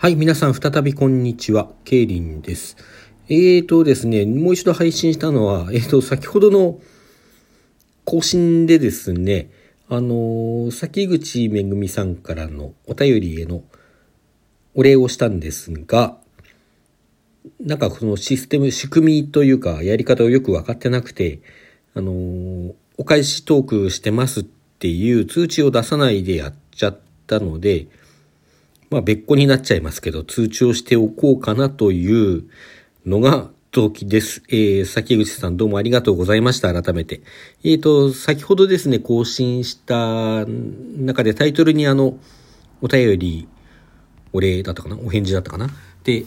はい、皆さん再びこんにちは。ケイリンです。えーとですね、もう一度配信したのは、えーと、先ほどの更新でですね、あのー、崎口めぐみさんからのお便りへのお礼をしたんですが、なんかこのシステム、仕組みというか、やり方をよく分かってなくて、あのー、お返しトークしてますっていう通知を出さないでやっちゃったので、まあ別個になっちゃいますけど、通知をしておこうかなというのが動機です。えー、崎口さんどうもありがとうございました。改めて。えっ、ー、と、先ほどですね、更新した中でタイトルにあの、お便り、お礼だったかな？お返事だったかな？で、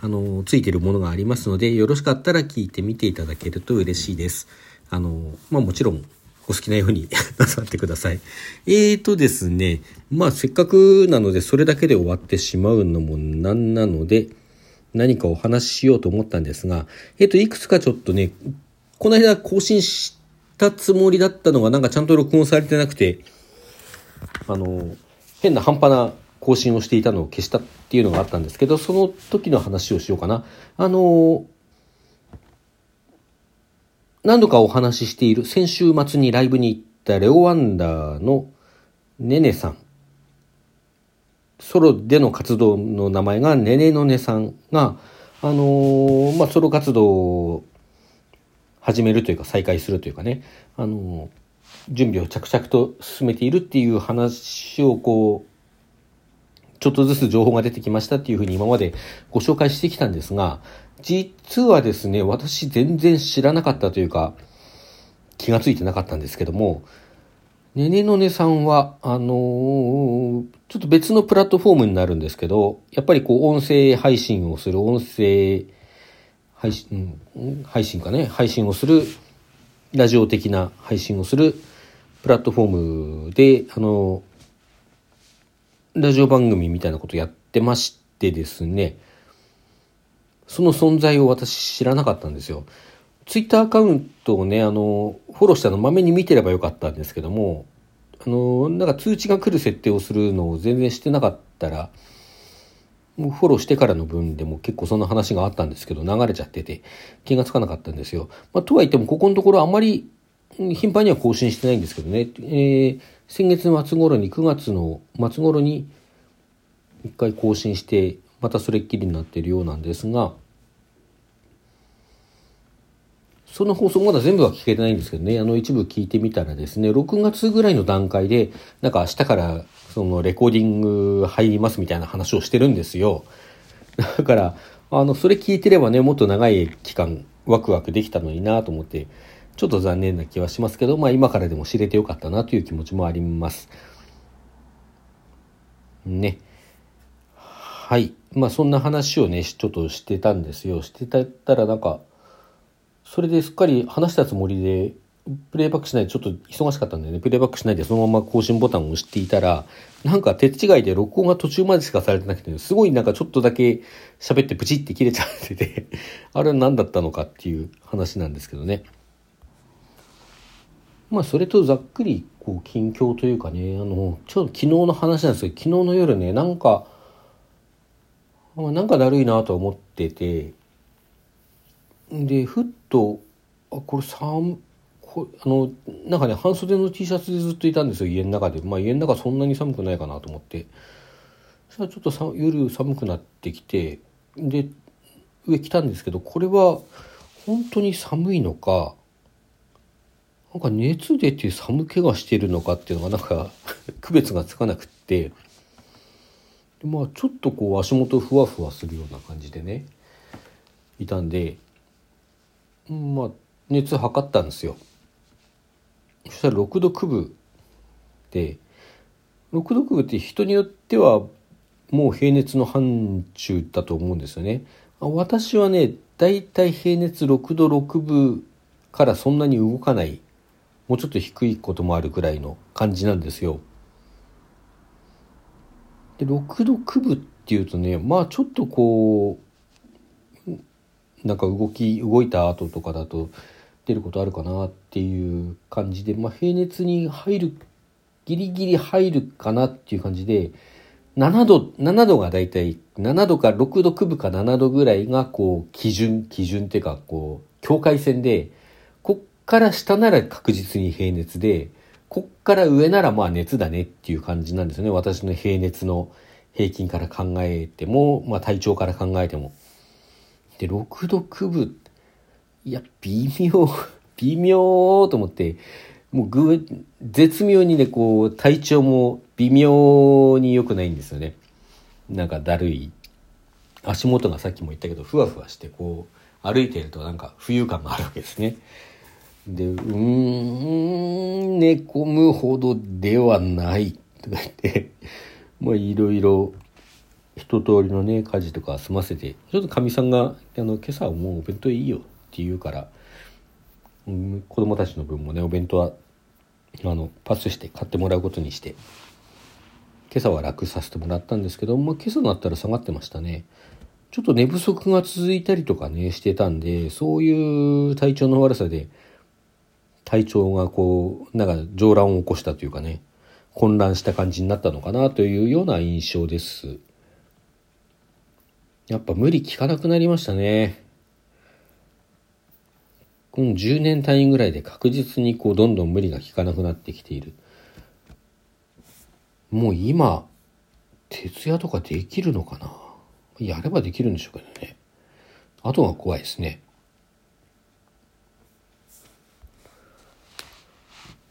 あの、ついてるものがありますので、よろしかったら聞いてみていただけると嬉しいです。あの、まあもちろん、お好きなように なさってください。えーとですね、まあせっかくなのでそれだけで終わってしまうのもなんなので、何かお話ししようと思ったんですが、えっ、ー、と、いくつかちょっとね、この間更新したつもりだったのがなんかちゃんと録音されてなくて、あの、変な半端な更新をしていたのを消したっていうのがあったんですけど、その時の話をしようかな。あの、何度かお話ししている先週末にライブに行ったレオワンダーのねねさん。ソロでの活動の名前がねねのねさんが、あのー、まあ、ソロ活動を始めるというか再開するというかね、あのー、準備を着々と進めているっていう話をこう、ちょっとずつ情報が出てきましたっていうふうに今までご紹介してきたんですが、実はですね、私全然知らなかったというか、気がついてなかったんですけども、ねねのねさんは、あのー、ちょっと別のプラットフォームになるんですけど、やっぱりこう音声配信をする、音声配信、配信かね、配信をする、ラジオ的な配信をするプラットフォームで、あの、ラジオ番組みたいなことやってましてですね、その存在を私知らなかったんですよ。ツイッターアカウントをね、あの、フォローしたのまめに見てればよかったんですけども、あの、なんか通知が来る設定をするのを全然してなかったら、もうフォローしてからの分でも結構その話があったんですけど、流れちゃってて、気がつかなかったんですよ。まあ、とは言っても、ここのところあまり頻繁には更新してないんですけどね、えー、先月末頃に、9月の末頃に一回更新して、またそれっきりになっているようなんですが、その放送まだ全部は聞けてないんですけどね、あの一部聞いてみたらですね、6月ぐらいの段階で、なんか明日からそのレコーディング入りますみたいな話をしてるんですよ。だから、あの、それ聞いてればね、もっと長い期間ワクワクできたのになと思って、ちょっと残念な気はしますけど、まあ今からでも知れてよかったなという気持ちもあります。ね。はい。まあそんな話をね、ちょっとしてたんですよ。してたらなんか、それですっかり話したつもりで、プレイバックしないでちょっと忙しかったんでね、プレイバックしないでそのまま更新ボタンを押していたら、なんか手違いで録音が途中までしかされてなくて、すごいなんかちょっとだけ喋ってプチって切れちゃっててあれは何だったのかっていう話なんですけどね。まあそれとざっくりこう近況というかね、あの、ちょっと昨日の話なんですけど、昨日の夜ね、なんか、なんかだるいなと思っててでふっとあこれ寒こあのなんかね半袖の T シャツでずっといたんですよ家の中で。まあ家の中そんなに寒くないかなと思って。そしたらちょっとさ夜寒くなってきてで上来たんですけどこれは本当に寒いのかなんか熱出て寒気がしてるのかっていうのがなんか 区別がつかなくって。まあちょっとこう足元ふわふわするような感じでねいたんでまあ熱測ったんですよ。そしたら6度9分で6度9分って人によってはもう平熱の範疇だと思うんですよね。私はねだいたい平熱6度6分からそんなに動かないもうちょっと低いこともあるくらいの感じなんですよ。で6度9分っていうとねまあちょっとこうなんか動き動いた後とかだと出ることあるかなっていう感じで、まあ、平熱に入るギリギリ入るかなっていう感じで7度、7度がだいたい7度か6度9分か7度ぐらいがこう基準、基準っていうかこう境界線で、から下なら確実に平熱で、こっから上ならまあ熱だねっていう感じなんですよね。私の平熱の平均から考えても、まあ体調から考えても。で、6度9分、いや、微妙、微妙と思って、もうぐ、絶妙にね、こう、体調も微妙に良くないんですよね。なんかだるい。足元がさっきも言ったけど、ふわふわして、こう、歩いてるとなんか浮遊感があるわけですね。で、うーん、寝込むほどではないとか言って、まあいろいろ一通りのね、家事とか済ませて、ちょっとかみさんが、あの、今朝はもうお弁当いいよって言うから、うん、子供たちの分もね、お弁当は、あの、パスして買ってもらうことにして、今朝は楽させてもらったんですけど、まあ今朝になったら下がってましたね。ちょっと寝不足が続いたりとかね、してたんで、そういう体調の悪さで、体調がこう、なんか上乱を起こしたというかね、混乱した感じになったのかなというような印象です。やっぱ無理効かなくなりましたね。この10年単位ぐらいで確実にこうどんどん無理が効かなくなってきている。もう今、徹夜とかできるのかな？やればできるんでしょうけどね。あとが怖いですね。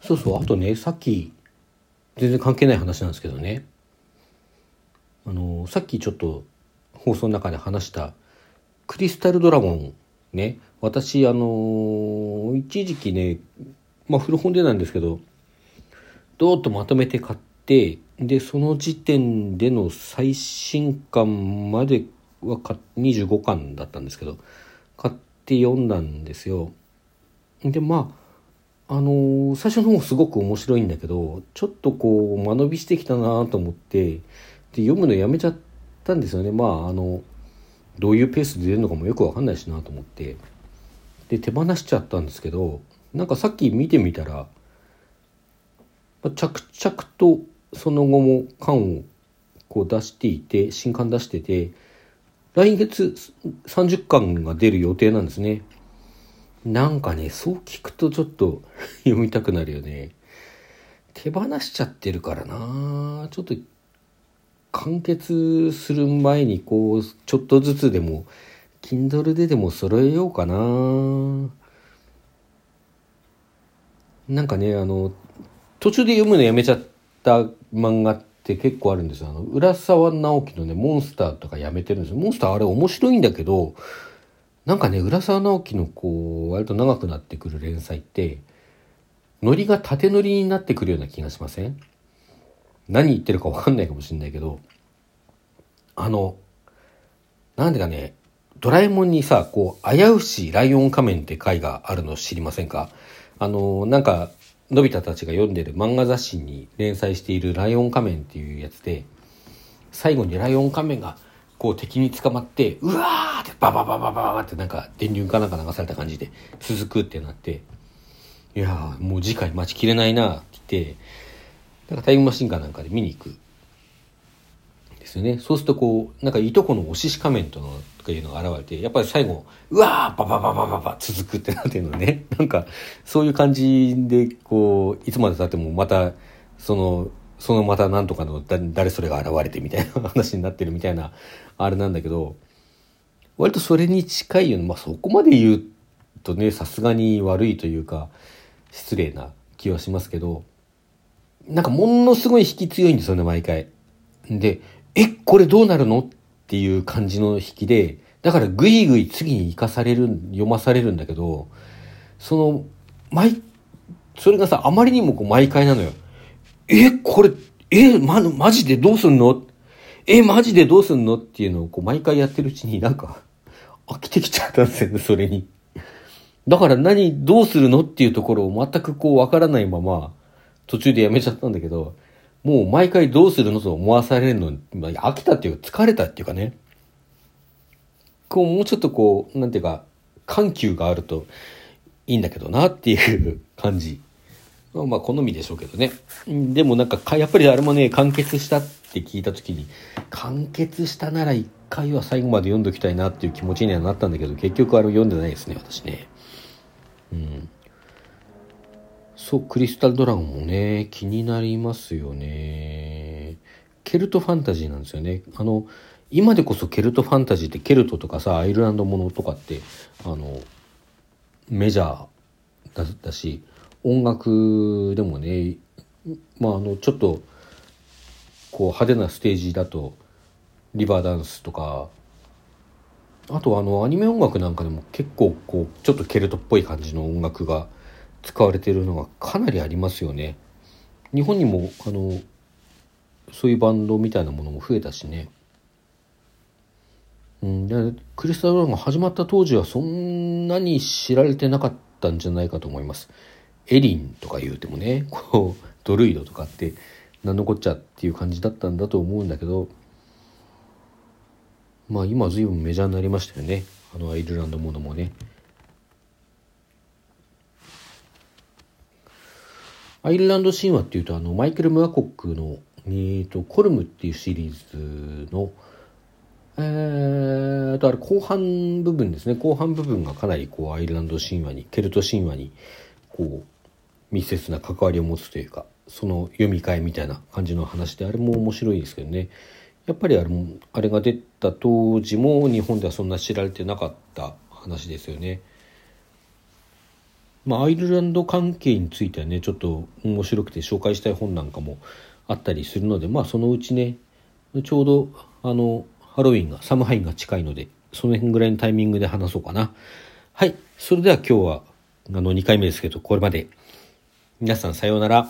そうそう、あとね、さっき、全然関係ない話なんですけどね。あの、さっきちょっと放送の中で話したクリスタルドラゴンね。私、あの、一時期ね、まあ古本でなんですけど、どーっとまとめて買って、で、その時点での最新刊までは25巻だったんですけど、買って読んだんですよ。で、まあ、あの、最初の方すごく面白いんだけど、ちょっとこう、間延びしてきたなと思って、で、読むのやめちゃったんですよね。まあ、あの、どういうペースで出るのかもよくわかんないしなと思って。で、手放しちゃったんですけど、なんかさっき見てみたら、まあ、着々とその後も缶をこう出していて、新刊出してて、来月30巻が出る予定なんですね。なんかね、そう聞くとちょっと 読みたくなるよね。手放しちゃってるからなちょっと完結する前にこう、ちょっとずつでも、Kindle ででも揃えようかななんかね、あの、途中で読むのやめちゃった漫画って結構あるんですよ。あの、浦沢直樹のね、モンスターとかやめてるんですよ。モンスターあれ面白いんだけど、なんかね、浦沢直樹のこう、割と長くなってくる連載って、ノリが縦ノリになってくるような気がしません？何言ってるかわかんないかもしんないけど、あの、なんでかね、ドラえもんにさ、こう、危うしライオン仮面って回があるの知りませんか？あの、なんか、のび太たちが読んでる漫画雑誌に連載しているライオン仮面っていうやつで、最後にライオン仮面がこう敵に捕まって、うわーってババババババってなんか電流かなんか流された感じで続くってなって、いやーもう次回待ちきれないなって言って、なんかタイムマシンかなんかで見に行く。ですよね。そうするとこう、なんかいとこのおしし仮面との、とかいうのが現れて、やっぱり最後、うわーババババババ続くってなってるのね。なんか、そういう感じで、こう、いつまで経ってもまた、その、そのまたなんとかの誰それが現れてみたいな話になってるみたいな、あれなんだけど、割とそれに近いような、まあそこまで言うとね、さすがに悪いというか、失礼な気はしますけど、なんかものすごい引き強いんですよね、毎回。で、え、これどうなるの？っていう感じの引きで、だからぐいぐい次に生かされる、読まされるんだけど、その、毎、それがさ、あまりにもこう毎回なのよ。え、これ、え、ま、マジでどうすんの？え、マジでどうすんの？っていうのをこう毎回やってるうちになんか飽きてきちゃったんですよね、それに。だから何、どうするの？っていうところを全くこうわからないまま途中でやめちゃったんだけど、もう毎回どうするのと思わされるの、まあ、飽きたっていうか疲れたっていうかね。こうもうちょっとこう、なんていうか、緩急があるといいんだけどなっていう感じ。まあ好みでしょうけどね。でもなんか、やっぱりあれもね、完結したって聞いた時に完結したなら一回は最後まで読んどきたいなっていう気持ちにはなったんだけど結局あれ読んでないですね私ね。うん。そうクリスタルドラゴンもね気になりますよね。ケルトファンタジーなんですよね。あの今でこそケルトファンタジーってケルトとかさアイルランドものとかってあのメジャーだだし音楽でもねまああのちょっとこう派手なステージだとリバーダンスとかあとあのアニメ音楽なんかでも結構こうちょっとケルトっぽい感じの音楽が使われてるのがかなりありますよね。日本にもあのそういうバンドみたいなものも増えたしね。うん、でクリスタル・ローが始まった当時はそんなに知られてなかったんじゃないかと思います。エリンとか言うてもねこうドルイドとかって何のこっちゃっていう感じだったんだと思うんだけどまあ今随分メジャーになりましたよねあのアイルランドものもね。アイルランド神話っていうとあのマイケル・ムアコックの、えーと、コルムっていうシリーズのえー、とあれ後半部分ですね後半部分がかなりこうアイルランド神話にケルト神話にこう密接な関わりを持つというかその読み替えみたいな感じの話であれも面白いですけどね。やっぱりあれもあれが出た当時も日本ではそんな知られてなかった話ですよね。まあ、アイルランド関係についてはねちょっと面白くて紹介したい本なんかもあったりするのでまあそのうちねちょうどあのハロウィンがサムハインが近いのでその辺ぐらいのタイミングで話そうかな。はい。それでは今日はあの2回目ですけどこれまで。皆さんさようなら。